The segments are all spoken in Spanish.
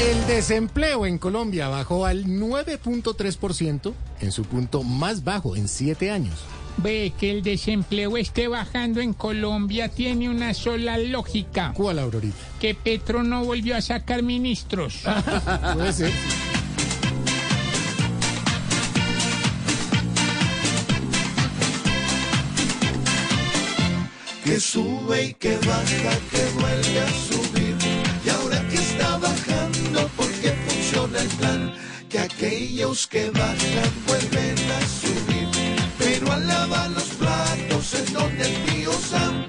El desempleo en Colombia bajó al 9.3% en su punto más bajo en siete años. Ve que el desempleo esté bajando en Colombia tiene una sola lógica. ¿Cuál, Aurorita? Que Petro no volvió a sacar ministros. Puede ser. que sube y que baja, que vuelve a subir. Que aquellos que bajan vuelven a subir. Pero al lavar los platos es donde el tío Sam.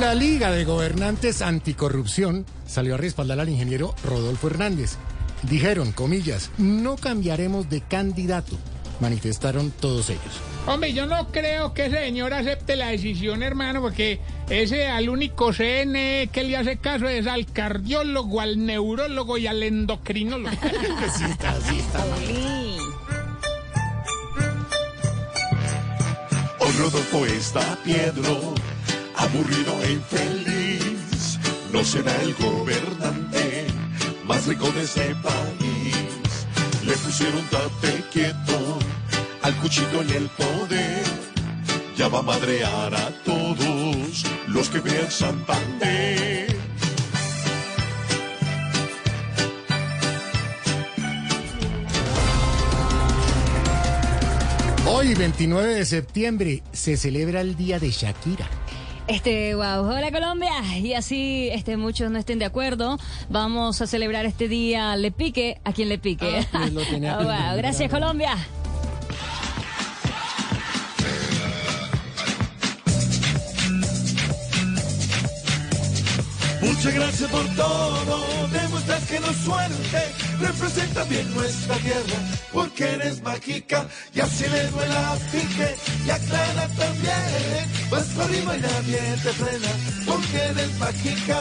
La Liga de Gobernantes Anticorrupción salió a respaldar al ingeniero Rodolfo Hernández. Dijeron, comillas, no cambiaremos de candidato, manifestaron todos ellos. Hombre, yo no creo que ese señor acepte la decisión, hermano, porque ese al único CNE que le hace caso es al cardiólogo, al neurólogo y al endocrinólogo. sí está, sí está. Hoy Rodolfo está Piedro, aburrido e infeliz. No será el gobernante más rico de este país. Le pusieron tate quieto al cuchillo en el poder. Ya va a madrear a todos los que vean Santander. Hoy, 29 de septiembre, se celebra el Día de Shakira. Este, wow, hola Colombia. Y así este, muchos no estén de acuerdo, vamos a celebrar este día Le Pique a quien le pique. Ah, pues lo tenía Ah, wow, gracias. Colombia. Muchas gracias por todo, demuestras que no suerte, representa bien nuestra tierra, porque eres mágica. Y así le duela a pique y aclara también, vas arriba y nadie te frena, porque eres mágica